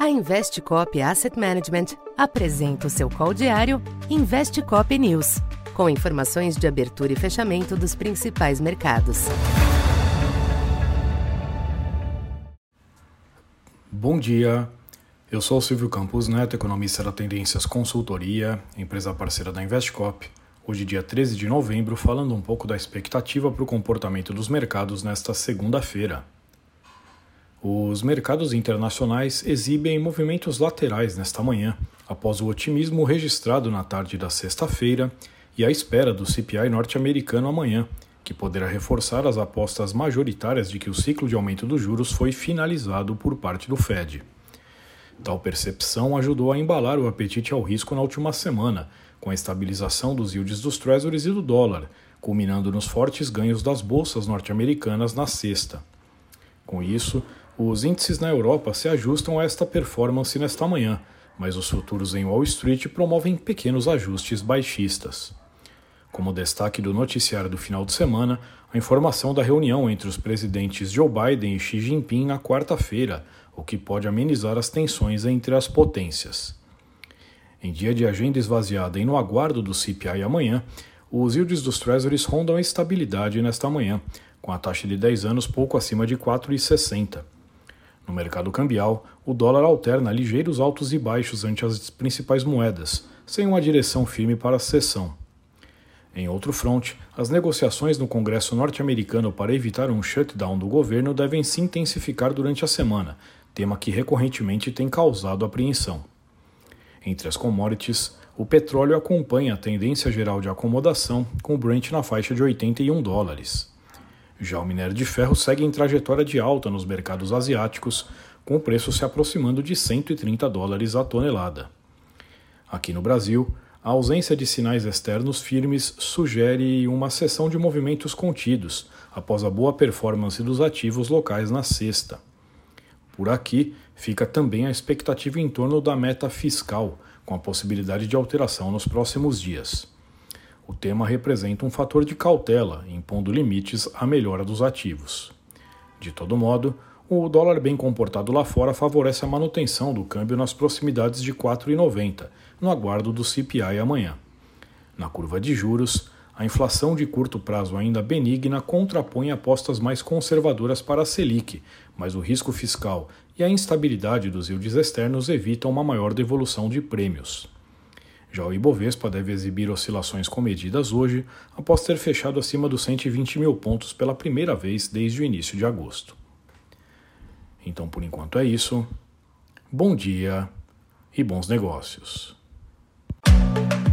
A Investcop Asset Management apresenta o seu call diário Investcop News, com informações de abertura e fechamento dos principais mercados. Bom dia, eu sou o Silvio Campos Neto, economista da Tendências Consultoria, empresa parceira da Investcop. Hoje, dia 13 de novembro, falando um pouco da expectativa para o comportamento dos mercados nesta segunda-feira. Os mercados internacionais exibem movimentos laterais nesta manhã, após o otimismo registrado na tarde da sexta-feira e a espera do CPI norte-americano amanhã, que poderá reforçar as apostas majoritárias de que o ciclo de aumento dos juros foi finalizado por parte do Fed. Tal percepção ajudou a embalar o apetite ao risco na última semana, com a estabilização dos yields dos Treasuries e do dólar, culminando nos fortes ganhos das bolsas norte-americanas na sexta. Com isso, os índices na Europa se ajustam a esta performance nesta manhã, mas os futuros em Wall Street promovem pequenos ajustes baixistas. Como destaque do noticiário do final de semana, a informação da reunião entre os presidentes Joe Biden e Xi Jinping na quarta-feira, o que pode amenizar as tensões entre as potências. Em dia de agenda esvaziada e no aguardo do CPI amanhã, os yields dos Treasuries rondam a estabilidade nesta manhã, com a taxa de 10 anos pouco acima de 4,60. No mercado cambial, o dólar alterna ligeiros altos e baixos ante as principais moedas, sem uma direção firme para a sessão. Em outro fronte, as negociações no Congresso norte-americano para evitar um shutdown do governo devem se intensificar durante a semana, tema que recorrentemente tem causado apreensão. Entre as commodities, o petróleo acompanha a tendência geral de acomodação, com o Brent na faixa de 81 dólares. Já o minério de ferro segue em trajetória de alta nos mercados asiáticos, com o preço se aproximando de 130 dólares a tonelada. Aqui no Brasil, a ausência de sinais externos firmes sugere uma sessão de movimentos contidos após a boa performance dos ativos locais na sexta. Por aqui, fica também a expectativa em torno da meta fiscal, com a possibilidade de alteração nos próximos dias. O tema representa um fator de cautela, impondo limites à melhora dos ativos. De todo modo, o dólar bem comportado lá fora favorece a manutenção do câmbio nas proximidades de 4,90, no aguardo do CPI amanhã. Na curva de juros, a inflação de curto prazo ainda benigna contrapõe apostas mais conservadoras para a Selic, mas o risco fiscal e a instabilidade dos yields externos evitam uma maior devolução de prêmios. Já o Ibovespa deve exibir oscilações comedidas hoje, após ter fechado acima dos 120 mil pontos pela primeira vez desde o início de agosto. Então, por enquanto é isso. Bom dia e bons negócios.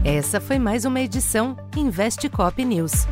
Essa foi mais uma edição Investe Cop News.